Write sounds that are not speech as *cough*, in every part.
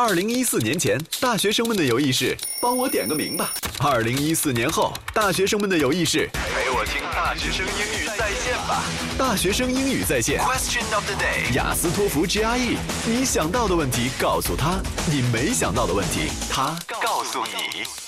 二零一四年前，大学生们的友谊是帮我点个名吧；二零一四年后，大学生们的友谊是陪我听大学生英语在线吧。大学生英语在线，Question of the day，雅思托福 GRE，你想到的问题告诉他，你没想到的问题他告诉你。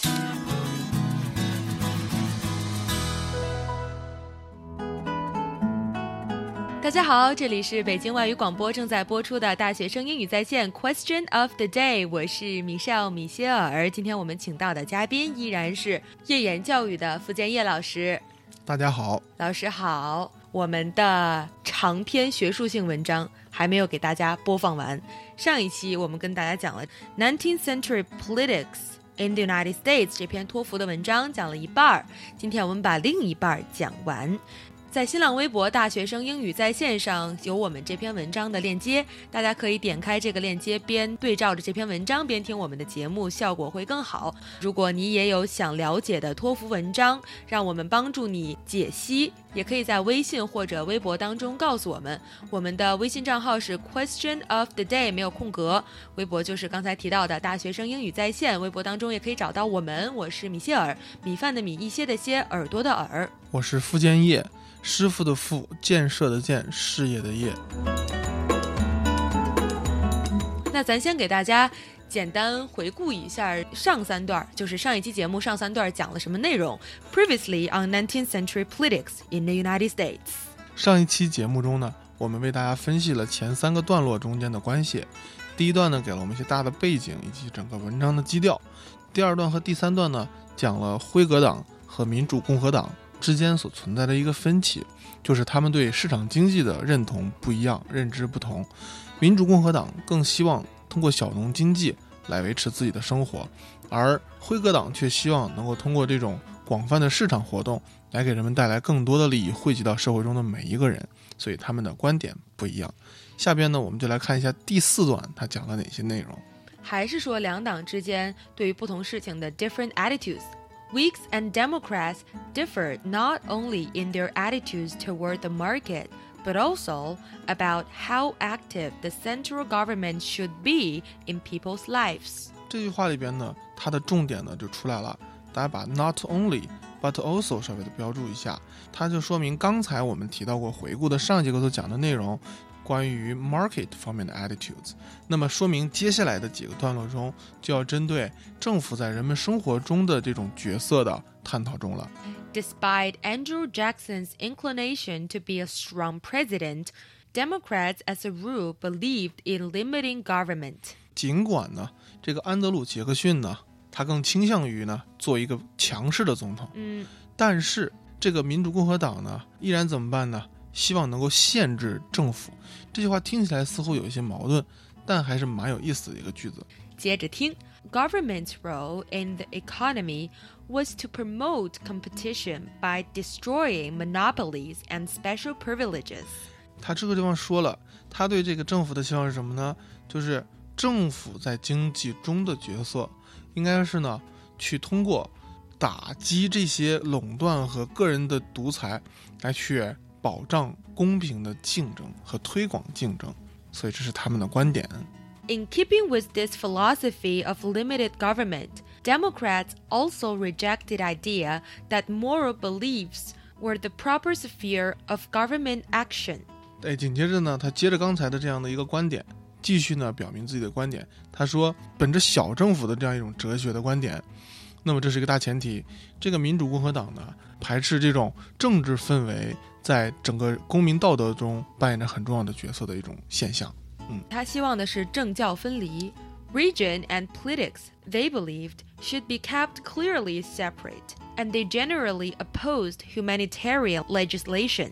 大家好，这里是北京外语广播正在播出的大学生英语在线 Question of the Day，我是米少米歇尔。今天我们请到的嘉宾依然是叶言教育的付建业老师。大家好，老师好。我们的长篇学术性文章还没有给大家播放完。上一期我们跟大家讲了 Nineteenth Century Politics in the United States 这篇托福的文章讲了一半儿，今天我们把另一半儿讲完。在新浪微博“大学生英语在线上”有我们这篇文章的链接，大家可以点开这个链接，边对照着这篇文章边听我们的节目，效果会更好。如果你也有想了解的托福文章，让我们帮助你解析，也可以在微信或者微博当中告诉我们。我们的微信账号是 Question of the Day，没有空格。微博就是刚才提到的“大学生英语在线”，微博当中也可以找到我们。我是米歇尔，米饭的米，一些的些，耳朵的耳。我是付建业。师傅的傅，建设的建，事业的业。那咱先给大家简单回顾一下上三段，就是上一期节目上三段讲了什么内容。Previously on 19th century politics in the United States。上一期节目中呢，我们为大家分析了前三个段落中间的关系。第一段呢，给了我们一些大的背景以及整个文章的基调。第二段和第三段呢，讲了辉格党和民主共和党。之间所存在的一个分歧，就是他们对市场经济的认同不一样，认知不同。民主共和党更希望通过小农经济来维持自己的生活，而辉格党却希望能够通过这种广泛的市场活动来给人们带来更多的利益，惠及到社会中的每一个人。所以他们的观点不一样。下边呢，我们就来看一下第四段，他讲了哪些内容。还是说两党之间对于不同事情的 different attitudes。Whigs and Democrats differ not only in their attitudes toward the market, but also about how active the central government should be in people's lives. 这句话里边呢，它的重点呢就出来了。大家把 not only but also 稍微的标注一下，它就说明刚才我们提到过回顾的上一节课所讲的内容， 关于 market 方面的 attitudes，那么说明接下来的几个段落中就要针对政府在人们生活中的这种角色的探讨中了。Despite Andrew Jackson's inclination to be a strong president, Democrats as a rule believed in limiting government. 尽管呢，这个安德鲁·杰克逊呢，他更倾向于呢做一个强势的总统，嗯，但是这个民主共和党呢，依然怎么办呢？希望能够限制政府，这句话听起来似乎有一些矛盾，但还是蛮有意思的一个句子。接着听，Government's role in the economy was to promote competition by destroying monopolies and special privileges。他这个地方说了，他对这个政府的希望是什么呢？就是政府在经济中的角色，应该是呢，去通过打击这些垄断和个人的独裁，来去。保障公平的竞争和推广竞争，所以这是他们的观点。In keeping with this philosophy of limited government, Democrats also reject the idea that moral beliefs were the proper sphere of government action. 哎，紧接着呢，他接着刚才的这样的一个观点，继续呢表明自己的观点。他说，本着小政府的这样一种哲学的观点， 那么，这是一个大前提。这个民主共和党呢，排斥这种政治氛围，在整个公民道德中扮演着很重要的角色的一种现象。嗯，他希望的是政教分离，region and politics they believed should be kept clearly separate，and they generally opposed humanitarian legislation。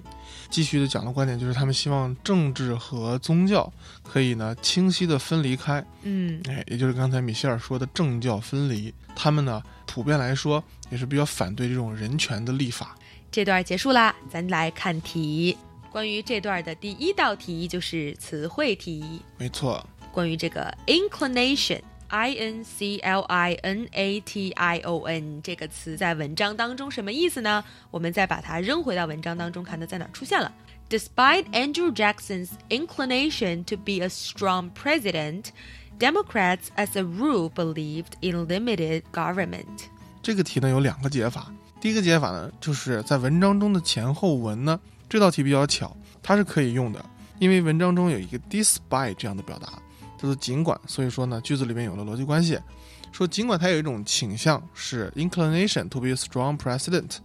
继续的讲的观点就是，他们希望政治和宗教可以呢清晰的分离开。嗯，哎，也就是刚才米歇尔说的政教分离，他们呢。普遍来说也是比较反对这种人权的立法。这段结束啦，咱来看题。关于这段的第一道题就是词汇题。没错。关于这个 inclination，i n c l i n a t i o n 这个词在文章当中什么意思呢？我们再把它扔回到文章当中，看它在哪出现了。Despite Andrew Jackson's inclination to be a strong president。Democrats, as a rule, believed in limited government. 这个题呢有两个解法。第一个解法呢，就是在文章中的前后文呢，这道题比较巧，它是可以用的，因为文章中有一个 despite 这样的表达，叫做尽管，所以说呢，句子里面有了逻辑关系，说尽管它有一种倾向是 inclination to be a strong president，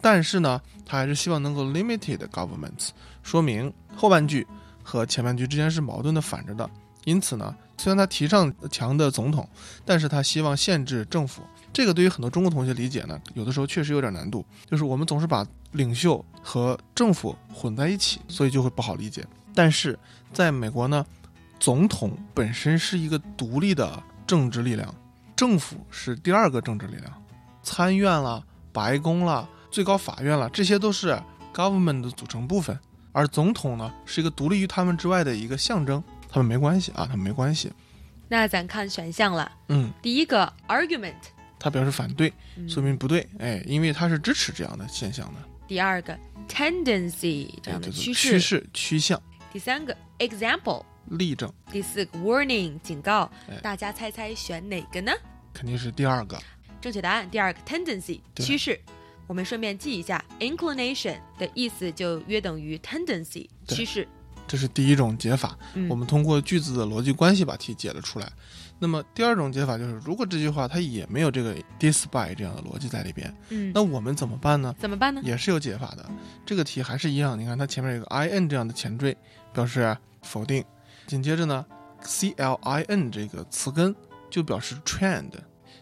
但是呢，他还是希望能够 limited governments，说明后半句和前半句之间是矛盾的反着的，因此呢，虽然他提倡强的总统，但是他希望限制政府。这个对于很多中国同学理解呢，有的时候确实有点难度，就是我们总是把领袖和政府混在一起，所以就会不好理解。但是在美国呢，总统本身是一个独立的政治力量，政府是第二个政治力量，参院了、白宫了、最高法院了，这些都是 government 的组成部分，而总统呢是一个独立于他们之外的一个象征，他们没关系啊，他们没关系。那咱看选项了，嗯，第一个 argument，他表示反对，嗯说明不对，哎，因为他是支持这样的现象的，第二个 tendency 这哎，样的趋势，趋势趋向第三个 example，例证，第四个 warning 警告哎。大家猜猜选哪个呢？肯定是第二个。正确答案第二个 tendency 趋势。我们顺便记一下，inclination 的意思就约等于 tendency 趋势。这是第一种解法，嗯我们通过句子的逻辑关系把题解了出来。那么第二种解法就是，如果这句话它也没有这个 despite 这样的逻辑在里边，嗯，那我们怎么办呢？怎么办呢？也是有解法的。这个题还是一样，你看它前面有个 in 这样的前缀，表示否定。紧接着呢，clin 这个词根就表示 trend，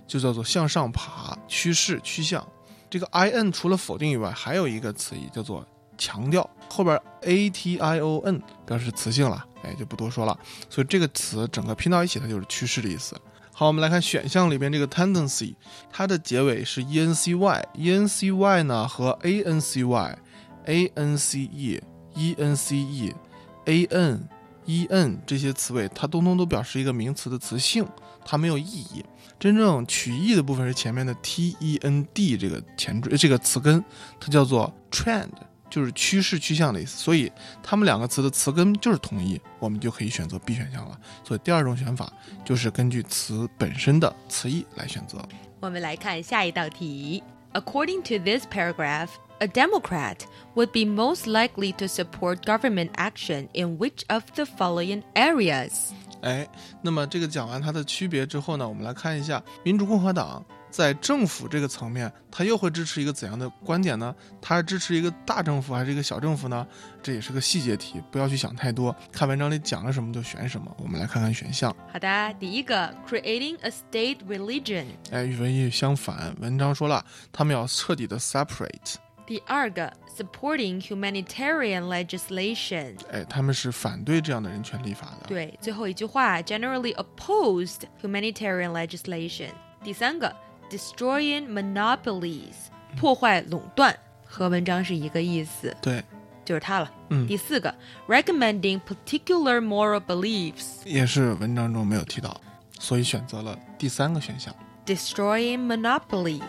就叫做向上爬、趋势、趋向。这个 in 除了否定以外，还有一个词义叫做强调，后边 ation 表示词性了，哎，就不多说了。所以这个词整个拼到一起，它就是趋势的意思。好，我们来看选项里边这个 tendency，它的结尾是 e n c y，e n c y 呢和 a n c y，a n c e，e n c e，a n e n 这些词尾，它通通都表示一个名词的词性，它没有意义。真正取义的部分是前面的 t e n d 这个前缀这个词根，它叫做 trend，就是趋势趋向的意思。所以它们两个词的词根就是同一，我们就可以选择 B 选项了。所以第二种选法就是根据词本身的词义来选择。我们来看下一道题。According to this paragraph, a Democrat would be most likely to support government action in which of the following areas? 哎，那么这个讲完它的区别之后呢，我们来看一下民主共和党在政府这个层面，它又会支持一个怎样的观点呢？它是支持一个大政府还是一个小政府呢？这也是个细节题，不要去想太多，看文章里讲了什么就选什么。我们来看看选项。好的，第一个，creating a state religion。哎，与文意相反，文章说了，他们要彻底的 separate。第二个，supporting humanitarian legislation。哎，他们是反对这样的人权立法的。对，最后一句话，generally opposed humanitarian legislation。第三个 ，destroying monopolies，破坏垄断，和文章是一个意思，对，就是它了。嗯第四个，recommending particular moral beliefs。也是文章中没有提到，所以选择了第三个选项。 destroying monopolies。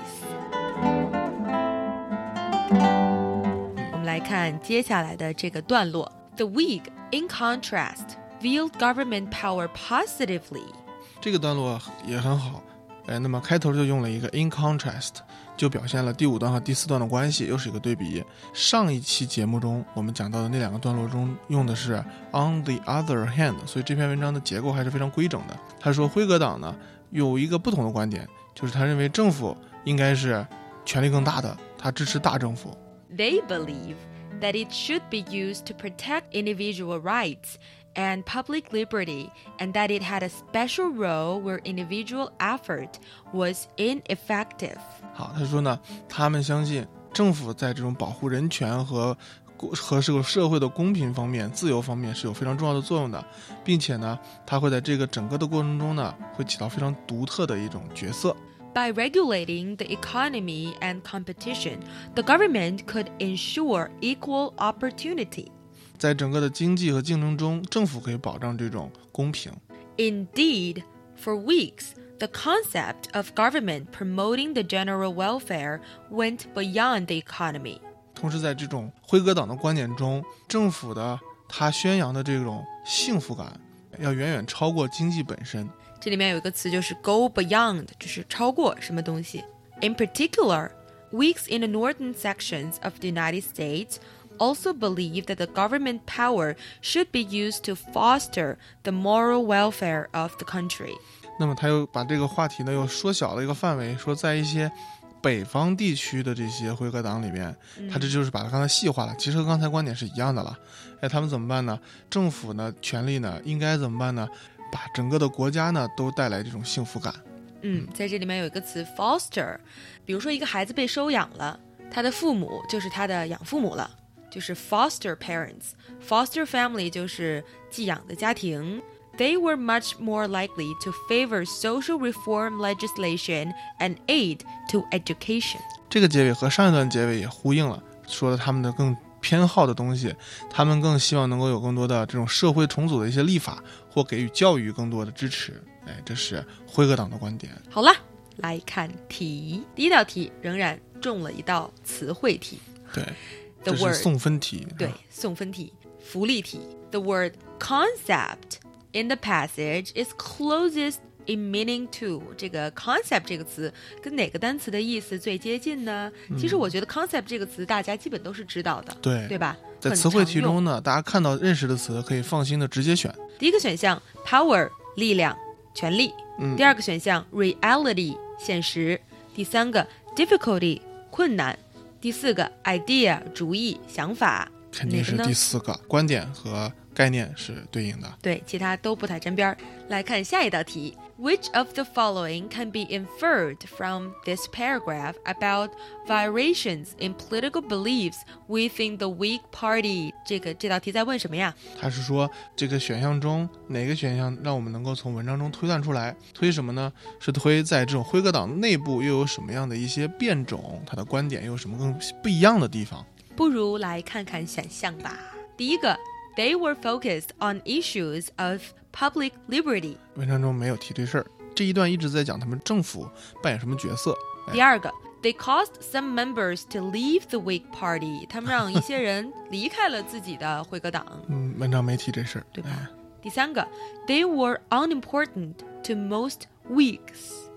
我们来看接下来的这个段落。The Whig, in contrast, viewed government power positively. 这个段落也很好， 哎，那么开头就用了一个 in contrast，就表现了第五段和第四段的关系，又是一个对比。上一期节目中我们讲到的那两个段落中用的是 on the other hand，所以这篇文章的结构还是非常规整的。他说辉格党呢有一个不同的观点，就是他认为政府应该是权力更大的，他支持大政府。They believe that it should be used to protect individual rights and public liberty, and that it had a special role where individual effort was ineffective. 好，他说呢，他们相信政府在这种保护人权和公和这个社会的公平方面、自由方面是有非常重要的作用的，并且呢，它会在这个整个的过程中呢，会起到非常独特的一种角色。 By regulating the economy and competition, the government could ensure equal opportunity. 在整个的经济和竞争中，政府可以保障这种公平。 Indeed, for weeks, the concept of government promoting the general welfare went beyond the economy. 同时，在这种辉格党的观点中，政府的他宣扬的这种幸福感，要远远超过经济本身。 这里面有一个词就是 go beyond，就是超过什么东西。In particular, Whigs in the northern sections of the United States also believe that the government power should be used to foster the moral welfare of the country. 那么他又把这个话题呢又缩小了一个范围，说在一些北方地区的这些辉格党里面，他这就是把它刚才细化了，其实和刚才观点是一样的了。哎，他们怎么办呢？政府呢，权力呢，应该怎么办呢？把整个的国家呢都带来这种幸福感。嗯，在这里面有一个词 foster，比如说一个孩子被收养了，他的父母就是他的养父母了，就是 foster parents。foster family 就是寄养的家庭。They were much more likely to favor social reform legislation and aid to education。这个结尾和上一段结尾也呼应了，说的他们的更偏好的东西，他们更希望能够有更多的这种社会重组的一些立法，或给予教育更多的支持。哎，这是辉格党的观点。好了，来看题，第一道题仍然中了一道词汇题。对，The 这是 word 送分题。对，送分题、福利题。The word concept in the passage is closest in meaning to 这个 concept 这个词跟哪个单词的意思最接近呢？其实我觉得 concept 这个词大家基本都是知道的，对对吧？在词汇题中呢，大家看到认识的词可以放心的直接选。第一个选项 power 力量、权力；嗯第二个选项 reality 现实；第三个 difficulty 困难；第四个 idea 主意、想法。肯定是第四个观点和概念是对应的。对，其他都不太沾边儿。来看下一道题，Which of the following can be inferred from this paragraph about variations in political beliefs within the Whig Party？这个这道题在问什么呀？他是说这个选项中哪个选项让我们能够从文章中推断出来？推什么呢？是推在这种辉格党内部又有什么样的一些变种？他的观点又有什么更不一样的地方？不如来看看选项吧。第一个 ，They were focused on issues of public liberty。文章中没有提这事儿。这一段一直在讲他们政府扮演什么角色。哎第二个，They caused some members to leave the Whig Party。他们让一些人离开了自己的辉格党。嗯，文章没提这事儿。对吧哎第三个，They *laughs* were unimportant to most Whigs。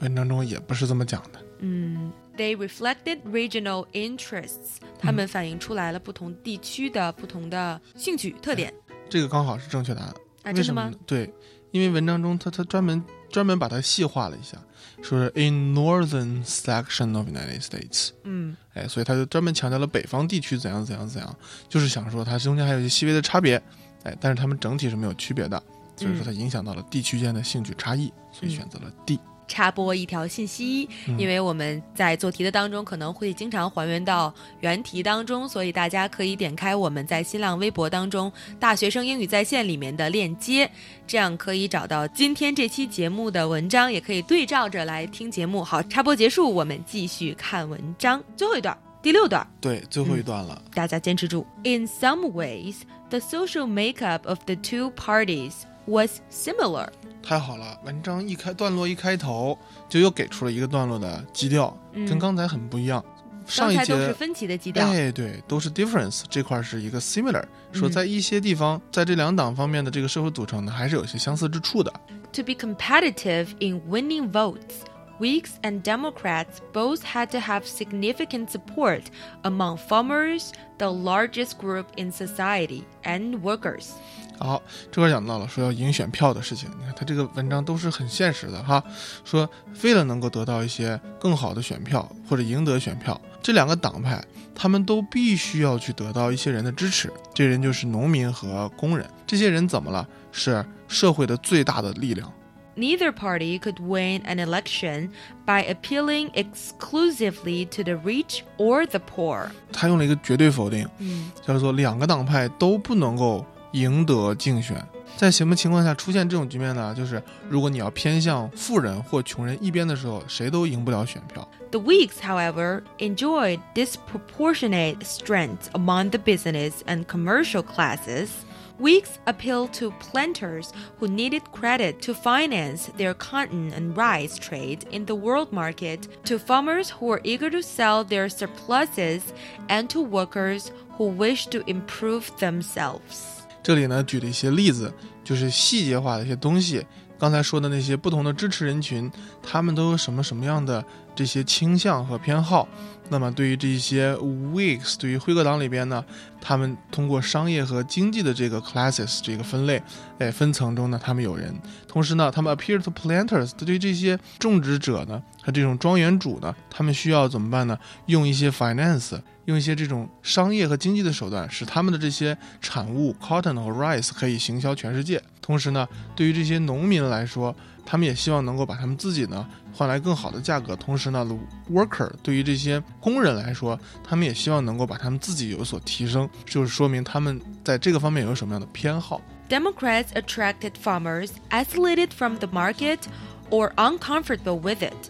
文章中也不是这么讲的。嗯 ，They reflected regional interests。他们反映出来了不同地区的不同的兴趣特点。这个刚好是正确答案。啊，为什么？？对，因为文章中他他专门专门把它细化了一下，说是 in northern section of United States，嗯，哎，所以他就专门强调了北方地区怎样怎样怎样，就是想说它中间还有一些细微的差别，哎，但是他们整体是没有区别的，所以说它影响到了地区间的兴趣差异，所以选择了 D。插播一条信息，因为我们在做题的当中可能会经常还原到原题当中，所以大家可以点开我们在新浪微博当中“大学生英语在线”里面的链接，这样可以找到今天这期节目的文章，也可以对照着来听节目。好，插播结束，我们继续看文章，最后一段，第六段。对，最后一段了。大家坚持住。In some ways, the social makeup of the two parties was similar. 太好了，文章一开段落一开头就又给出了一个段落的基调，嗯跟刚才很不一样。上一刚才都是节分歧的基调。哎，对，都是 difference 这块儿是一个 similar，说嗯在一些地方，在这两党方面的这个社会组成呢，还是有些相似之处的。 To be competitive in winning votes, Whigs and Democrats both had to have significant support among farmers, the largest group in society, and workers. 好，这块儿讲到了说要赢选票的事情。你看他这个文章都是很现实的哈，说为了能够得到一些更好的选票或者赢得选票，这两个党派他们都必须要去得到一些人的支持。这人就是农民和工人。这些人怎么了？是社会的最大的力量。Neither party could win an election by appealing exclusively to the rich or the poor. 他用了一个绝对否定，嗯叫做两个党派都不能够赢得竞选。在什么情况下出现这种局面呢？就是如果你要偏向富人或穷人一边的时候，谁都赢不了选票。 The Whigs, however, enjoyed disproportionate strength among the business and commercial classes. Whigs appealed to planters who needed credit to finance their cotton and rice trade in the world market, to farmers who were eager to sell their surpluses, and to workers who wished to improve themselves. 这里呢举了一些例子，就是细节化的一些东西，刚才说的那些不同的支持人群，他们都有什么什么样的这些倾向和偏好。那么对于这些 Whigs，对于辉格党里边呢，他们通过商业和经济的这个 classes 这个分类，哎，分层中呢，他们有人。同时呢，他们 appear to planters，对于这些种植者呢和这种庄园主呢，他们需要怎么办呢？用一些 finance，用一些这种商业和经济的手段，使他们的这些产物 cotton 和 rice 可以行销全世界。同时呢，对于这些农民来说，他们也希望能够把他们自己呢换来更好的价格。同时呢，worker 对于这些工人来说，他们也希望能够把他们自己有所提升，就是说明他们在这个方面有什么样的偏好。Democrats attracted farmers isolated from the market or uncomfortable with it.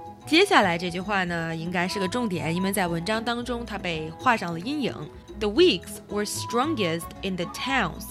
接下来这句话呢，应该是个重点，因为在文章当中它被画上了阴影。The Whigs were strongest in the towns,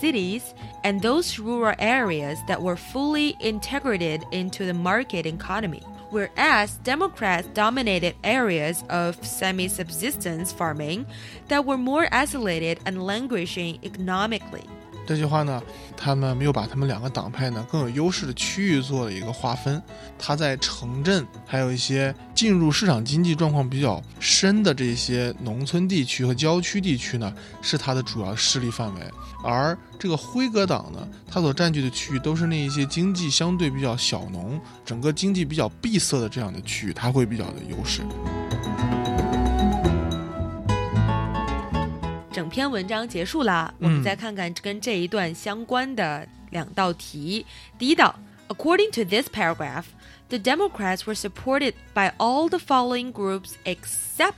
cities, and those rural areas that were fully integrated into the market economy whereas Democrats dominated areas of semi subsistence farming that were more isolated and languishing economically. 这句话呢，他们没有把他们两个党派呢更有优势的区域做了一个划分。他在城镇，还有一些进入市场经济状况比较深的这些农村地区和郊区地区呢，是他的主要势力范围。而这个辉格党呢，它所占据的区域都是那一些经济相对比较小农、整个经济比较闭塞的这样的区域，它会比较的优势。整篇文章结束啦，我们再看看跟这一段相关的两道题。第一道，According to this paragraph, the Democrats were supported by all the following groups except。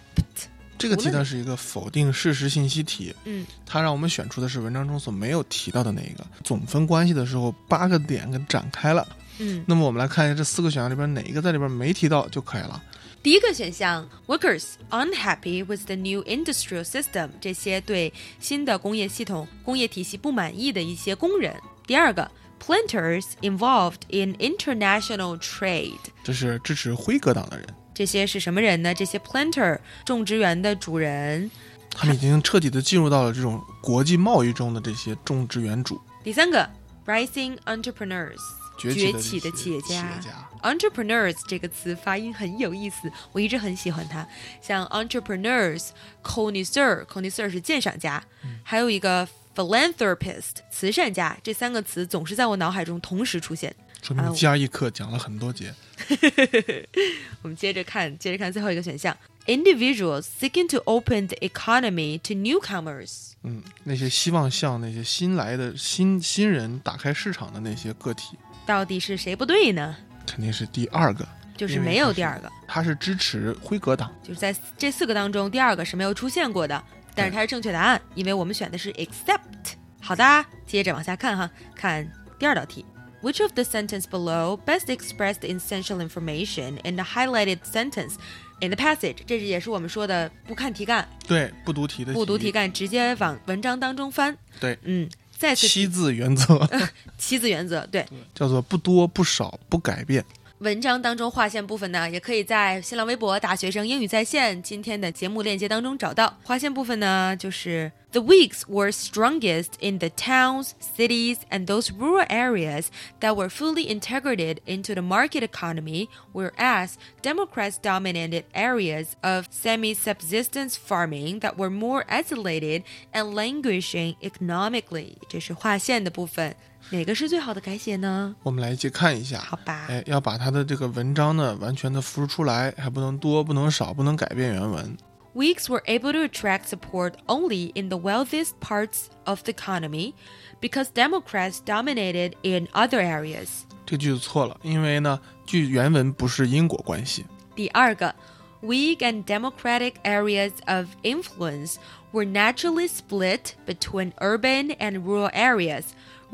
这个题呢是一个否定事实信息题，嗯，它让我们选出的是文章中所没有提到的那一个。总分关系的时候，八个点给展开了，嗯，那么我们来看一下这四个选项里边哪一个在里边没提到就可以了。第一个选项，workers unhappy with the new industrial system，这些对新的工业系统、工业体系不满意的一些工人。第二个，planters involved in international trade，这是支持辉格党的人。这些是什么人呢？这些 planter 种植园的主人，他们已经彻底的进入到了这种国际贸易中的这些种植园主。第三个，rising entrepreneurs。崛起的企业家，entrepreneurs 这个词发音很有意思，我一直很喜欢它。像 entrepreneurs、connoisseur，connoisseur 是鉴赏家，还有一个 philanthropist 慈善家，这三个词总是在我脑海中同时出现。说明加一课讲了很多节。我们接着看，接着看最后一个选项：individuals seeking to open the economy to newcomers。嗯，那些希望向那些新来的新新人打开市场的那些个体，到底是谁不对呢？肯定是第二个，就是没有第二个。他是支持辉格党，就是在这四个当中，第二个是没有出现过的，但是它是正确答案，因为我们选的是 except。好的，接着往下看哈，看第二道题。Which of the sentence below best expressed essential information in the highlighted sentence in the passage？这是也是我们说的不看题干，对，不读题的，不读题干，直接往文章当中翻。对，嗯，再次七字原则，七字原则，对，叫做不多不少不改变。文章当中划线部分呢，也可以在新浪微博“大学生英语在线”今天的节目链接当中找到。划线部分呢，就是 The Whigs were strongest in the towns, cities, and those rural areas that were fully integrated into the market economy, whereas Democrats dominated areas of semi-subsistence farming that were more isolated and languishing economically。这是划线的部分。 哪个是最好的改写呢？我们来一起看一下。好吧。哎，要把它的这个文章呢完全的复述出来，还不能多，不能少，不能改变原文。Weeks were able to attract support only in the wealthiest parts of the economy, because Democrats dominated in other areas. 这句子错了，因为呢，据原文不是因果关系。第二个，Whig and Democratic areas of influence were naturally split between urban and rural areas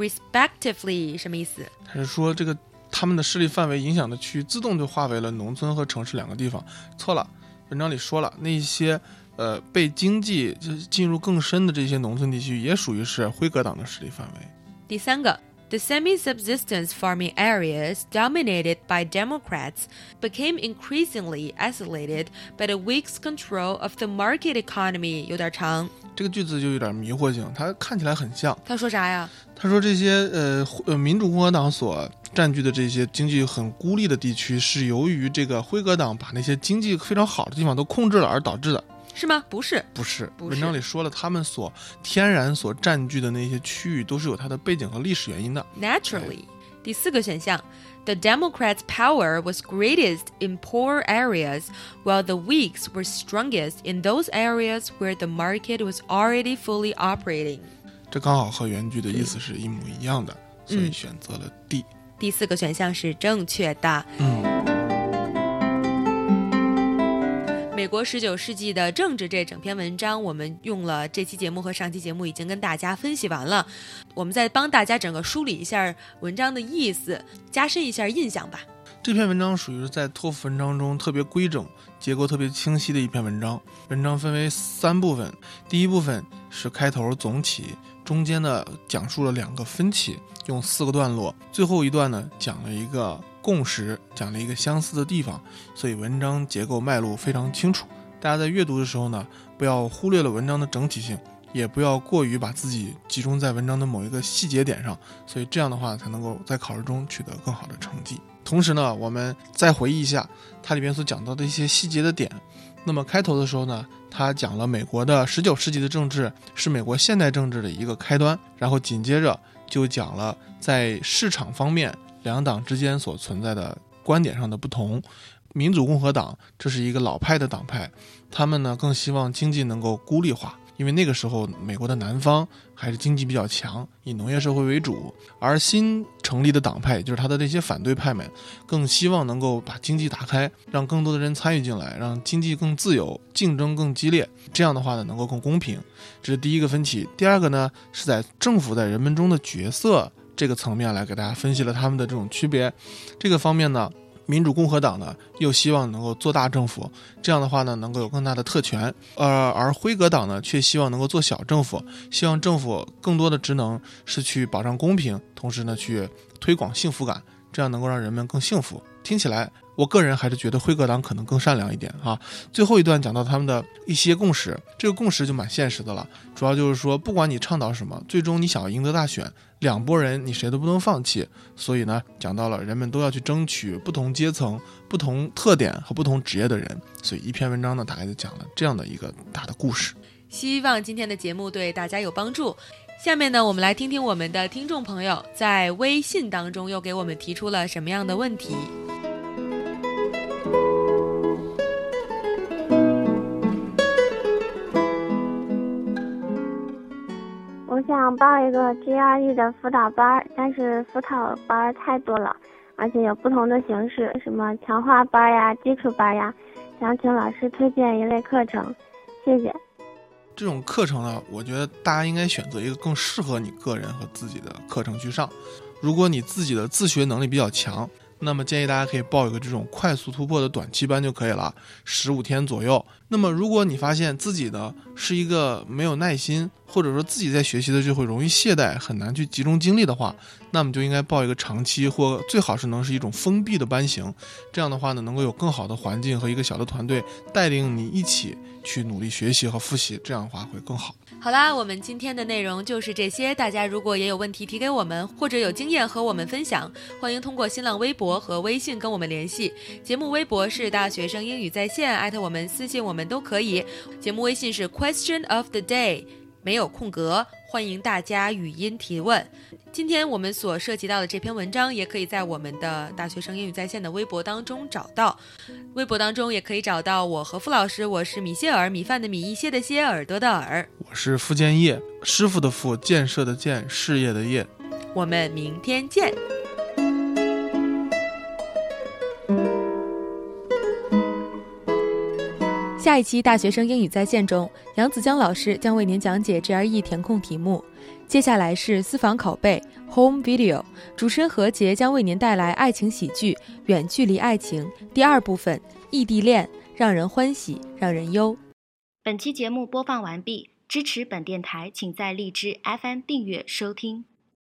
respectively 什么意思？他是说这个他们的势力范围影响的区域自动就划为了农村和城市两个地方。错了，文章里说了，那些呃被经济就进入更深的这些农村地区，也属于是辉格党的势力范围。第三个。The semi-subsistence farming areas dominated by Democrats became increasingly isolated by the weak control of the market economy。有点长，这个句子就有点迷惑性，它看起来很像。他说啥呀？他说这些呃呃民主共和党所占据的这些经济很孤立的地区，是由于这个辉格党把那些经济非常好的地方都控制了而导致的。是吗？不是，不是。文章里说了，他们所天然所占据的那些区域，都是有它的背景和历史原因的。Naturally，第四个选项，The Democrats' power was greatest in poor areas, while the weaks were strongest in those areas where the market was already fully operating。这刚好和原句的意思是一模一样的，所以选择了 D。第四个选项是正确的。嗯。美国十九世纪的政治这整篇文章，我们用了这期节目和上期节目已经跟大家分析完了。我们再帮大家整个梳理一下文章的意思，加深一下印象吧。这篇文章属于是在托福文章中特别规整、结构特别清晰的一篇文章。文章分为三部分，第一部分是开头总起，中间呢讲述了两个分歧，用四个段落，最后一段呢讲了一个。共识讲了一个相似的地方，所以文章结构脉络非常清楚。大家在阅读的时候呢，不要忽略了文章的整体性，也不要过于把自己集中在文章的某一个细节点上，所以这样的话才能够在考试中取得更好的成绩。同时呢，我们再回忆一下它里边所讲到的一些细节的点。那么开头的时候呢，他讲了美国的十九世纪的政治是美国现代政治的一个开端，然后紧接着就讲了在市场方面。两党之间所存在的观点上的不同，民主共和党这是一个老派的党派，他们呢更希望经济能够孤立化，因为那个时候美国的南方还是经济比较强，以农业社会为主。而新成立的党派，就是他的这些反对派们，更希望能够把经济打开，让更多的人参与进来，让经济更自由，竞争更激烈。这样的话呢，能够更公平。这是第一个分歧。第二个呢，是在政府在人们中的角色。这个层面来给大家分析了他们的这种区别，这个方面呢，民主共和党呢又希望能够做大政府，这样的话呢能够有更大的特权，呃，而辉格党呢却希望能够做小政府，希望政府更多的职能是去保障公平，同时呢去推广幸福感，这样能够让人们更幸福。听起来。我个人还是觉得辉格党可能更善良一点啊。最后一段讲到他们的一些共识，这个共识就蛮现实的了。主要就是说，不管你倡导什么，最终你想要赢得大选，两拨人你谁都不能放弃。所以呢，讲到了人们都要去争取不同阶层、不同特点和不同职业的人。所以一篇文章呢，大概就讲了这样的一个大的故事。希望今天的节目对大家有帮助。下面呢，我们来听听我们的听众朋友在微信当中又给我们提出了什么样的问题。想报一个 GRE 的辅导班，但是辅导班太多了，而且有不同的形式，什么强化班呀、基础班呀，想请老师推荐一类课程，谢谢。这种课程呢，我觉得大家应该选择一个更适合你个人和自己的课程去上。如果你自己的自学能力比较强。那么建议大家可以报一个这种快速突破的短期班就可以了，十五天左右。那么如果你发现自己呢是一个没有耐心，或者说自己在学习的就会容易懈怠，很难去集中精力的话，那么就应该报一个长期或最好是能是一种封闭的班型。这样的话呢，能够有更好的环境和一个小的团队带领你一起去努力学习和复习，这样的话会更好。好啦，我们今天的内容就是这些。大家如果也有问题提给我们，或者有经验和我们分享，欢迎通过新浪微博和微信跟我们联系。节目微博是大学生英语在线，艾特我们私信我们都可以。节目微信是 Question of the Day，没有空格。欢迎大家语音提问。今天我们所涉及到的这篇文章，也可以在我们的大学生英语在线的微博当中找到。微博当中也可以找到我和付老师。我是米歇尔，米饭的米，一些的歇，耳朵的耳。我是傅建业，师傅的傅，建设的建，事业的业。我们明天见。下一期大学生英语在线中，杨子江老师将为您讲解 GRE 填空题目。接下来是私房拷贝 Home Video，主持人何洁将为您带来爱情喜剧《远距离爱情》第二部分异地恋，让人欢喜让人忧。本期节目播放完毕，支持本电台，请在荔枝 FM 订阅收听。